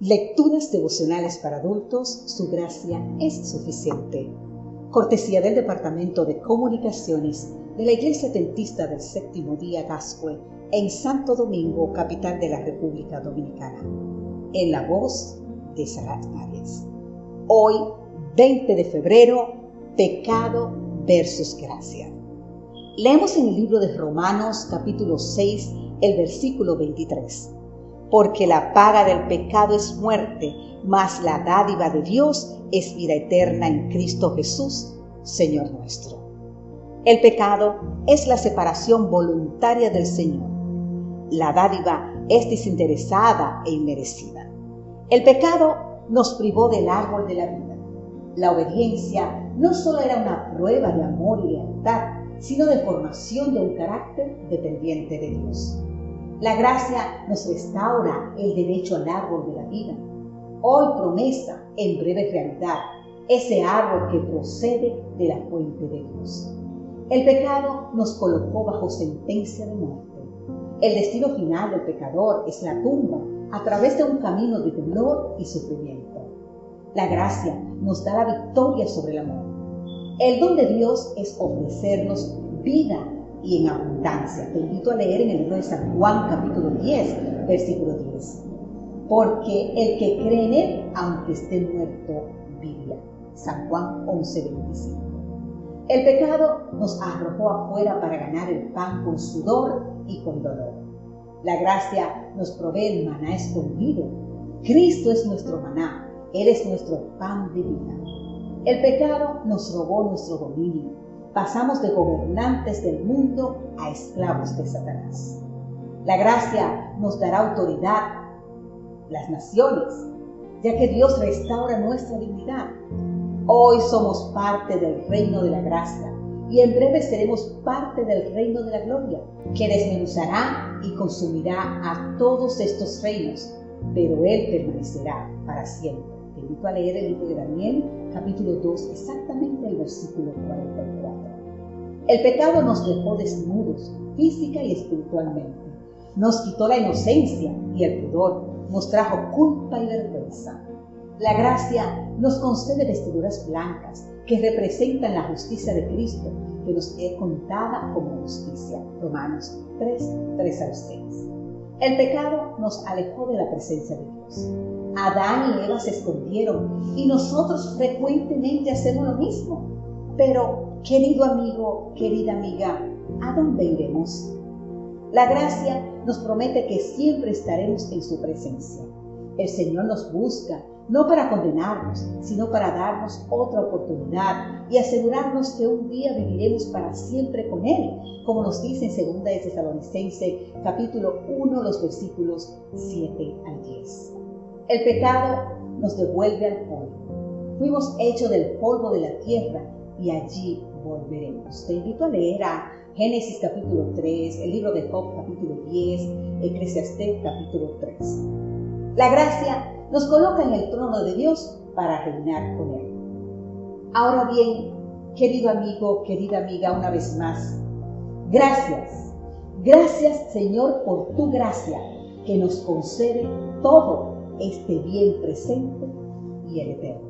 Lecturas devocionales para adultos, su gracia es suficiente. Cortesía del Departamento de Comunicaciones de la Iglesia Tentista del Séptimo Día Gascue en Santo Domingo, capital de la República Dominicana. En la voz de Sarat Arias. Hoy, 20 de febrero, pecado versus gracia. Leemos en el libro de Romanos capítulo 6, el versículo 23 porque la paga del pecado es muerte, mas la dádiva de Dios es vida eterna en Cristo Jesús, Señor nuestro. El pecado es la separación voluntaria del Señor. La dádiva es desinteresada e inmerecida. El pecado nos privó del árbol de la vida. La obediencia no solo era una prueba de amor y lealtad, sino de formación de un carácter dependiente de Dios. La gracia nos restaura el derecho al árbol de la vida. Hoy promesa, en breve realidad, ese árbol que procede de la fuente de Dios. El pecado nos colocó bajo sentencia de muerte. El destino final del pecador es la tumba a través de un camino de dolor y sufrimiento. La gracia nos da la victoria sobre la muerte. El don de Dios es ofrecernos vida y en abundancia. Te invito a leer en el libro de San Juan capítulo 10, versículo 10. Porque el que cree en él, aunque esté muerto, vivirá. San Juan 11, 25. El pecado nos arrojó afuera para ganar el pan con sudor y con dolor. La gracia nos provee el maná escondido. Cristo es nuestro maná, Él es nuestro pan de vida. El pecado nos robó nuestro dominio, pasamos de gobernantes del mundo a esclavos de Satanás. La gracia nos dará autoridad, las naciones, ya que Dios restaura nuestra dignidad. Hoy somos parte del reino de la gracia y en breve seremos parte del reino de la gloria, que desmenuzará y consumirá a todos estos reinos, pero Él permanecerá para siempre. Invito a leer el libro de Daniel, capítulo 2, exactamente el versículo 44. El pecado nos dejó desnudos, física y espiritualmente. Nos quitó la inocencia y el pudor, nos trajo culpa y vergüenza. La gracia nos concede vestiduras blancas que representan la justicia de Cristo, que nos es contada como justicia. Romanos 3, 3 al 6. El pecado nos alejó de la presencia de Dios. Adán y Eva se escondieron y nosotros frecuentemente hacemos lo mismo. Pero, querido amigo, querida amiga, ¿a dónde iremos? La gracia nos promete que siempre estaremos en su presencia. El Señor nos busca, no para condenarnos, sino para darnos otra oportunidad y asegurarnos que un día viviremos para siempre con Él, como nos dice en 2 de capítulo 1, los versículos 7 al 10. El pecado nos devuelve al polvo. Fuimos hechos del polvo de la tierra y allí volveremos. Te invito a leer a Génesis capítulo 3, el libro de Job capítulo 10, Eclesiastés capítulo 3. La gracia nos coloca en el trono de Dios para reinar con Él. Ahora bien, querido amigo, querida amiga, una vez más, gracias, gracias Señor por tu gracia que nos concede todo este bien presente y el eterno.